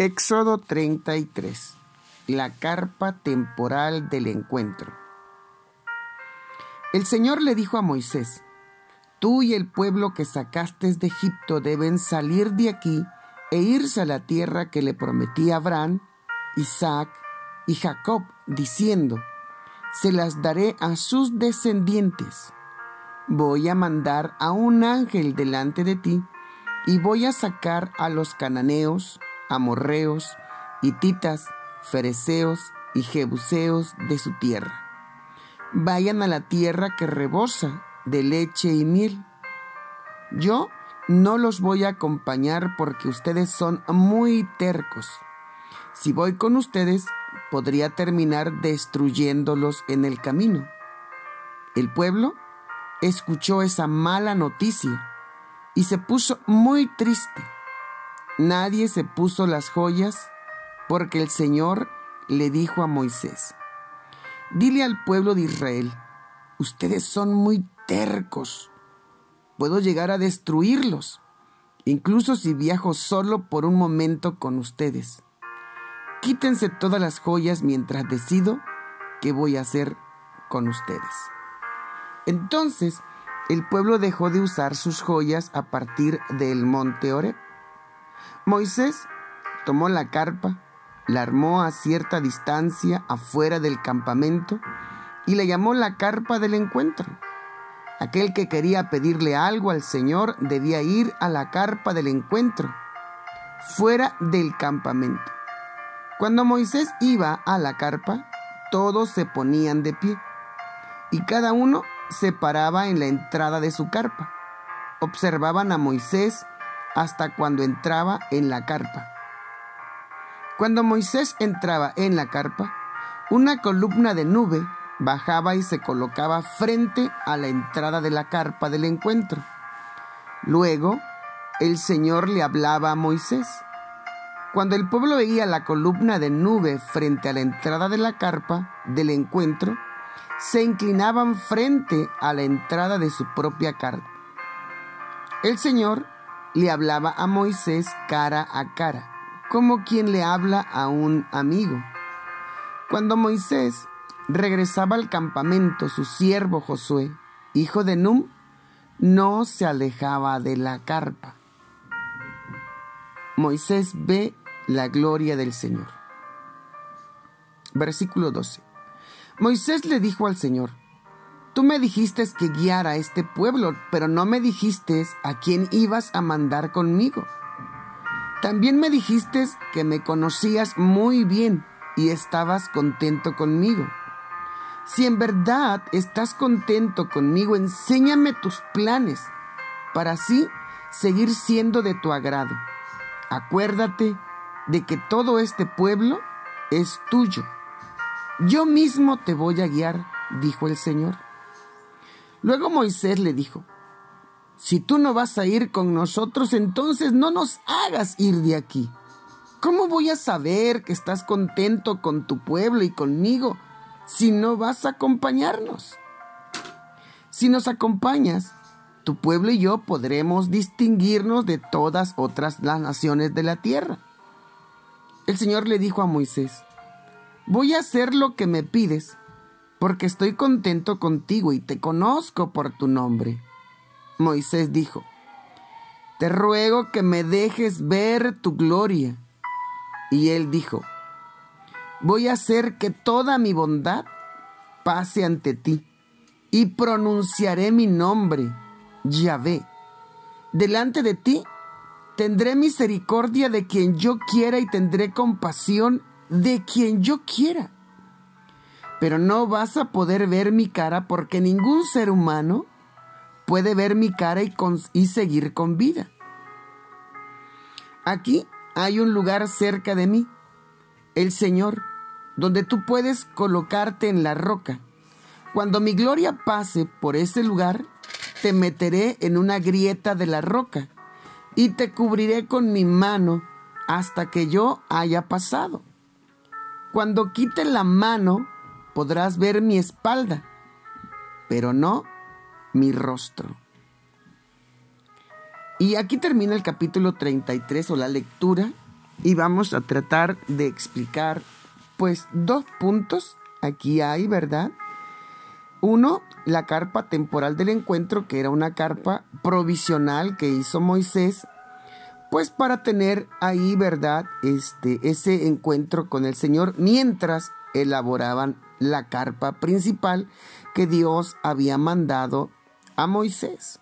Éxodo 33. La carpa temporal del encuentro. El Señor le dijo a Moisés, Tú y el pueblo que sacaste de Egipto deben salir de aquí e irse a la tierra que le prometí a Abraham, Isaac y Jacob, diciendo, Se las daré a sus descendientes. Voy a mandar a un ángel delante de ti y voy a sacar a los cananeos, amorreos, hititas, fereceos y jebuseos de su tierra. Vayan a la tierra que rebosa de leche y miel. Yo no los voy a acompañar porque ustedes son muy tercos. Si voy con ustedes, podría terminar destruyéndolos en el camino. El pueblo escuchó esa mala noticia y se puso muy triste Nadie se puso las joyas porque el Señor le dijo a Moisés, dile al pueblo de Israel, ustedes son muy tercos, puedo llegar a destruirlos, incluso si viajo solo por un momento con ustedes. Quítense todas las joyas mientras decido qué voy a hacer con ustedes. Entonces el pueblo dejó de usar sus joyas a partir del monte Oreb Moisés tomó la carpa, la armó a cierta distancia afuera del campamento y le llamó la carpa del encuentro. Aquel que quería pedirle algo al Señor debía ir a la carpa del encuentro, fuera del campamento. Cuando Moisés iba a la carpa, todos se ponían de pie y cada uno se paraba en la entrada de su carpa. Observaban a Moisés hasta cuando entraba en la carpa. Cuando Moisés entraba en la carpa, una columna de nube bajaba y se colocaba frente a la entrada de la carpa del encuentro. Luego, el Señor le hablaba a Moisés. Cuando el pueblo veía la columna de nube frente a la entrada de la carpa del encuentro, se inclinaban frente a la entrada de su propia carpa. El Señor le hablaba a Moisés cara a cara, como quien le habla a un amigo. Cuando Moisés regresaba al campamento, su siervo Josué, hijo de Num, no se alejaba de la carpa. Moisés ve la gloria del Señor. Versículo 12. Moisés le dijo al Señor, Tú me dijiste que guiara a este pueblo, pero no me dijiste a quién ibas a mandar conmigo. También me dijiste que me conocías muy bien y estabas contento conmigo. Si en verdad estás contento conmigo, enséñame tus planes para así seguir siendo de tu agrado. Acuérdate de que todo este pueblo es tuyo. Yo mismo te voy a guiar, dijo el Señor. Luego Moisés le dijo, si tú no vas a ir con nosotros, entonces no nos hagas ir de aquí. ¿Cómo voy a saber que estás contento con tu pueblo y conmigo si no vas a acompañarnos? Si nos acompañas, tu pueblo y yo podremos distinguirnos de todas otras las naciones de la tierra. El Señor le dijo a Moisés, voy a hacer lo que me pides, porque estoy contento contigo y te conozco por tu nombre. Moisés dijo, Te ruego que me dejes ver tu gloria. Y él dijo, Voy a hacer que toda mi bondad pase ante ti, y pronunciaré mi nombre, Yahvé. Delante de ti tendré misericordia de quien yo quiera y tendré compasión de quien yo quiera pero no vas a poder ver mi cara porque ningún ser humano puede ver mi cara y, y, seguir con vida. Aquí hay un lugar cerca de mí, el Señor, donde tú puedes colocarte en la roca. Cuando mi gloria pase por ese lugar, te meteré en una grieta de la roca y te cubriré con mi mano hasta que yo haya pasado. Cuando quite la mano, podrás ver mi espalda, pero no mi rostro. Y aquí termina el capítulo 33 o la lectura y vamos a tratar de explicar pues dos puntos aquí hay, ¿verdad? Uno, la carpa temporal del encuentro, que era una carpa provisional que hizo Moisés, pues para tener ahí, ¿verdad? Este, ese encuentro con el Señor mientras elaboraban la carpa principal que Dios había mandado a Moisés.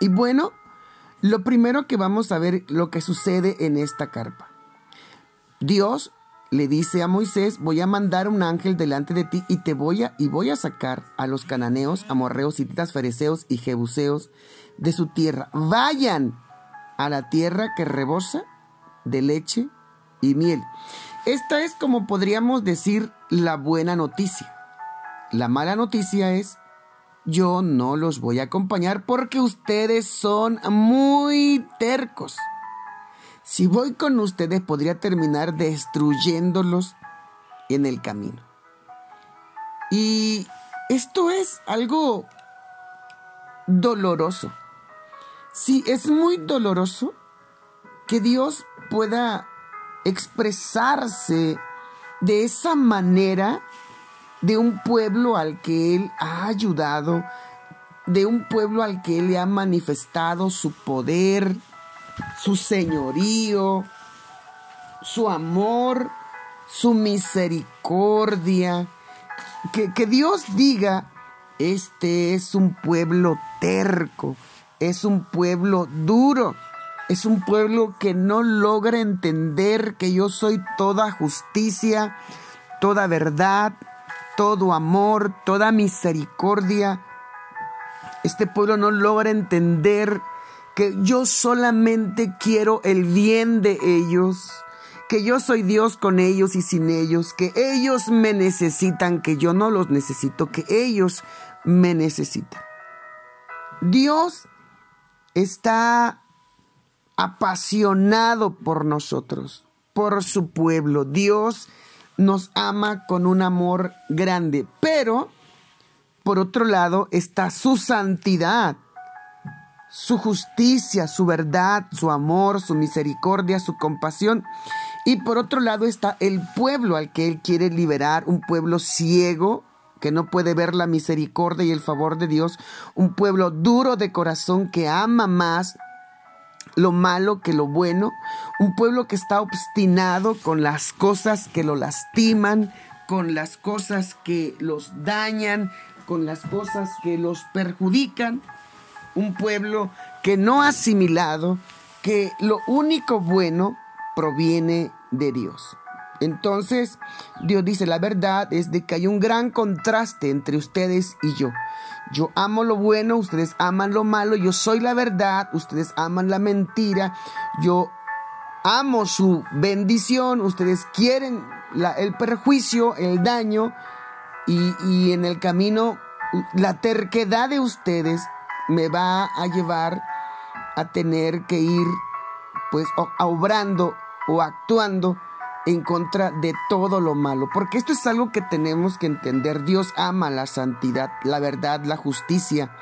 Y bueno, lo primero que vamos a ver lo que sucede en esta carpa. Dios le dice a Moisés, voy a mandar un ángel delante de ti y te voy a y voy a sacar a los cananeos, amorreos, hititas, fereceos y jebuseos de su tierra. Vayan a la tierra que rebosa de leche y miel. Esta es como podríamos decir la buena noticia. La mala noticia es yo no los voy a acompañar porque ustedes son muy tercos. Si voy con ustedes podría terminar destruyéndolos en el camino. Y esto es algo doloroso. Sí, es muy doloroso que Dios pueda expresarse de esa manera de un pueblo al que Él ha ayudado, de un pueblo al que Él le ha manifestado su poder, su señorío, su amor, su misericordia. Que, que, Dios diga, este es un pueblo terco, es un pueblo duro, es un pueblo que no logra entender que yo soy toda justicia, toda verdad, todo amor, toda misericordia. Este pueblo no logra entender que yo solamente quiero el bien de ellos, que yo soy Dios con ellos y sin ellos, que ellos me necesitan, que yo no los necesito, que ellos me necesitan. Dios está apasionado por nosotros, por su pueblo. Dios nos ama con un amor grande, pero por otro lado está su santidad su justicia, su verdad, su amor, su misericordia, su compasión. Y por otro lado está el pueblo al que Él quiere liberar, un pueblo ciego que no puede ver la misericordia y el favor de Dios, un pueblo duro de corazón que ama más lo malo que lo bueno, un pueblo que está obstinado con las cosas que lo lastiman, con las cosas que los dañan, con las cosas que los perjudican un pueblo que no ha asimilado que lo único bueno proviene de Dios. Entonces, Dios dice, la verdad es de que hay un gran contraste entre ustedes y yo. Yo amo lo bueno, ustedes aman lo malo, yo soy la verdad, ustedes aman la mentira, yo amo su bendición, ustedes quieren el perjuicio, el daño, y, y en el camino la terquedad de ustedes me va a llevar a tener que ir pues obrando o actuando en contra de todo lo malo, porque esto es algo que tenemos que entender. Dios ama la santidad, la verdad, la justicia.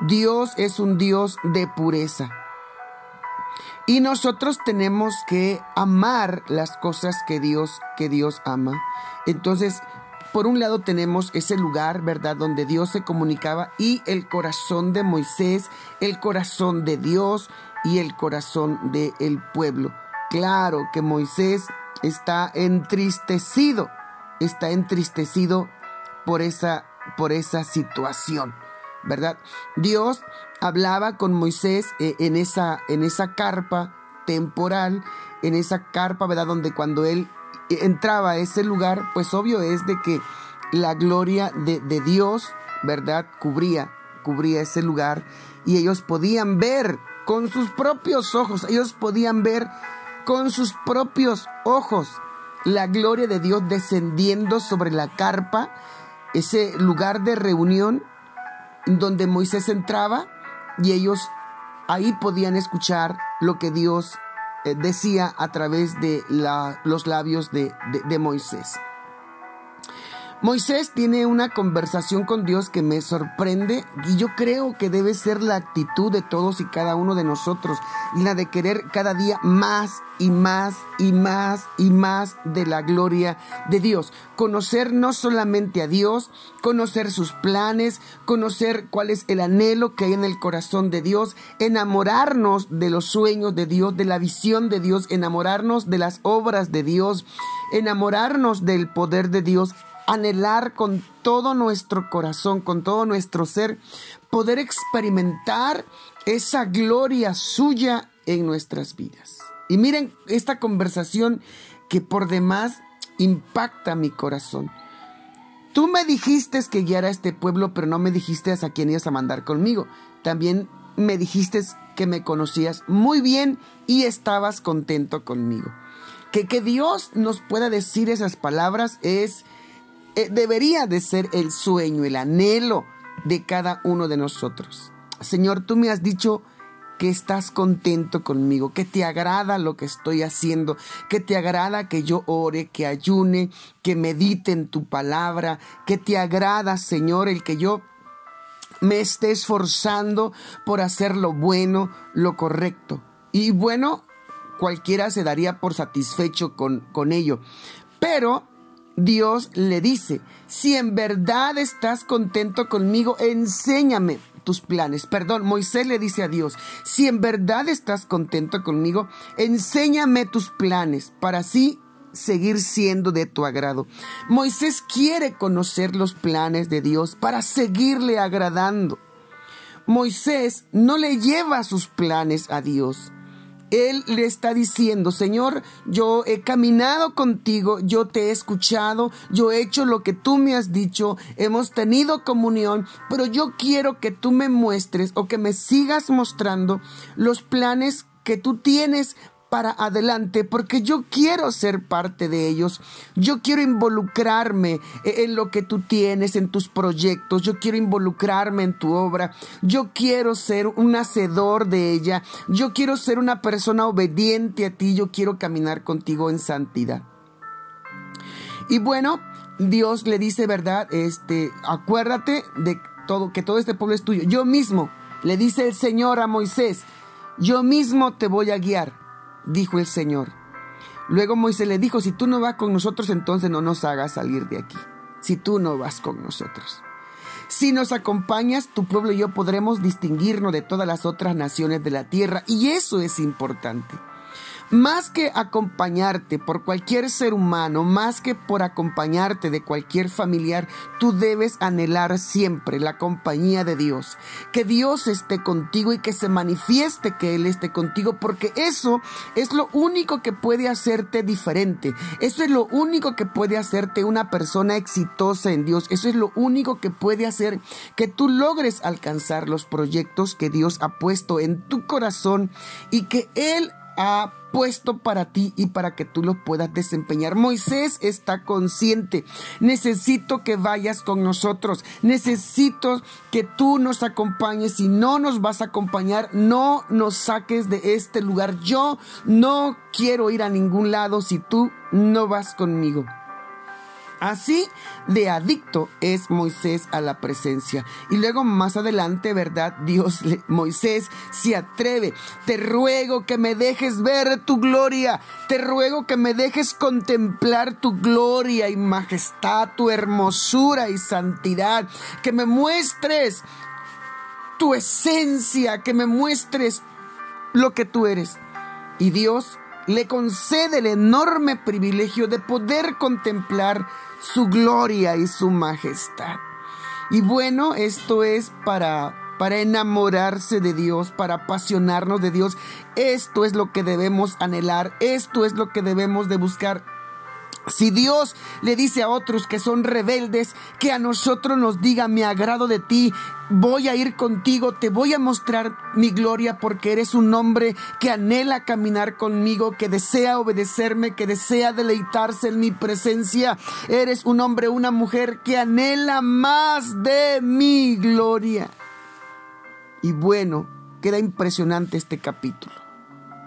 Dios es un Dios de pureza. Y nosotros tenemos que amar las cosas que Dios que Dios ama. Entonces, por un lado tenemos ese lugar, ¿verdad?, donde Dios se comunicaba y el corazón de Moisés, el corazón de Dios y el corazón del pueblo. Claro que Moisés está entristecido, está entristecido por esa, por esa situación, ¿verdad? Dios hablaba con Moisés eh, en, esa, en esa carpa temporal, en esa carpa, ¿verdad? Donde cuando él entraba a ese lugar, pues obvio es de que la gloria de, de Dios, ¿verdad? Cubría, cubría ese lugar y ellos podían ver con sus propios ojos, ellos podían ver con sus propios ojos la gloria de Dios descendiendo sobre la carpa, ese lugar de reunión donde Moisés entraba y ellos ahí podían escuchar lo que Dios eh, decía a través de los labios de, de Moisés. Moisés tiene una conversación con Dios que me sorprende y yo creo que debe ser la actitud de todos y cada uno de nosotros, la de querer cada día más y más y más y más de la gloria de Dios. Conocer no solamente a Dios, conocer sus planes, conocer cuál es el anhelo que hay en el corazón de Dios, enamorarnos de los sueños de Dios, de la visión de Dios, enamorarnos de las obras de Dios, enamorarnos del poder de Dios anhelar con todo nuestro corazón, con todo nuestro ser, poder experimentar esa gloria suya en nuestras vidas. Y miren esta conversación que por demás impacta mi corazón. Tú me dijiste que guiara a este pueblo, pero no me dijiste a quién ibas a mandar conmigo. También me dijiste que me conocías muy bien y estabas contento conmigo. Que, que Dios nos pueda decir esas palabras es debería de ser el sueño, el anhelo de cada uno de nosotros. Señor, tú me has dicho que estás contento conmigo, que te agrada lo que estoy haciendo, que te agrada que yo ore, que ayune, que medite en tu palabra, que te agrada, Señor, el que yo me esté esforzando por hacer lo bueno, lo correcto. Y bueno, cualquiera se daría por satisfecho con, con ello. Pero Dios le dice, si en verdad estás contento conmigo, enséñame tus planes. Perdón, Moisés le dice a Dios, si en verdad estás contento conmigo, enséñame tus planes para así seguir siendo de tu agrado. Moisés quiere conocer los planes de Dios para seguirle agradando. Moisés no le lleva sus planes a Dios. Él le está diciendo, Señor, yo he caminado contigo, yo te he escuchado, yo he hecho lo que tú me has dicho, hemos tenido comunión, pero yo quiero que tú me muestres o que me sigas mostrando los planes que tú tienes para adelante porque yo quiero ser parte de ellos. Yo quiero involucrarme en lo que tú tienes, en tus proyectos. Yo quiero involucrarme en tu obra. Yo quiero ser un hacedor de ella. Yo quiero ser una persona obediente a ti. Yo quiero caminar contigo en santidad. Y bueno, Dios le dice, ¿verdad? Este, acuérdate de todo que todo este pueblo es tuyo. Yo mismo le dice el Señor a Moisés, yo mismo te voy a guiar dijo el Señor. Luego Moisés le dijo, si tú no vas con nosotros, entonces no nos hagas salir de aquí. Si tú no vas con nosotros. Si nos acompañas, tu pueblo y yo podremos distinguirnos de todas las otras naciones de la tierra. Y eso es importante. Más que acompañarte por cualquier ser humano, más que por acompañarte de cualquier familiar, tú debes anhelar siempre la compañía de Dios. Que Dios esté contigo y que se manifieste que Él esté contigo, porque eso es lo único que puede hacerte diferente. Eso es lo único que puede hacerte una persona exitosa en Dios. Eso es lo único que puede hacer que tú logres alcanzar los proyectos que Dios ha puesto en tu corazón y que Él ha puesto para ti y para que tú lo puedas desempeñar. Moisés está consciente. Necesito que vayas con nosotros. Necesito que tú nos acompañes. Si no nos vas a acompañar, no nos saques de este lugar. Yo no quiero ir a ningún lado si tú no vas conmigo. Así de adicto es Moisés a la presencia. Y luego más adelante, ¿verdad? Dios, Moisés se atreve. Te ruego que me dejes ver tu gloria. Te ruego que me dejes contemplar tu gloria y majestad, tu hermosura y santidad. Que me muestres tu esencia, que me muestres lo que tú eres. Y Dios le concede el enorme privilegio de poder contemplar su gloria y su majestad. Y bueno, esto es para para enamorarse de Dios, para apasionarnos de Dios. Esto es lo que debemos anhelar, esto es lo que debemos de buscar. Si Dios le dice a otros que son rebeldes, que a nosotros nos diga, me agrado de ti, voy a ir contigo, te voy a mostrar mi gloria porque eres un hombre que anhela caminar conmigo, que desea obedecerme, que desea deleitarse en mi presencia. Eres un hombre, una mujer que anhela más de mi gloria. Y bueno, queda impresionante este capítulo.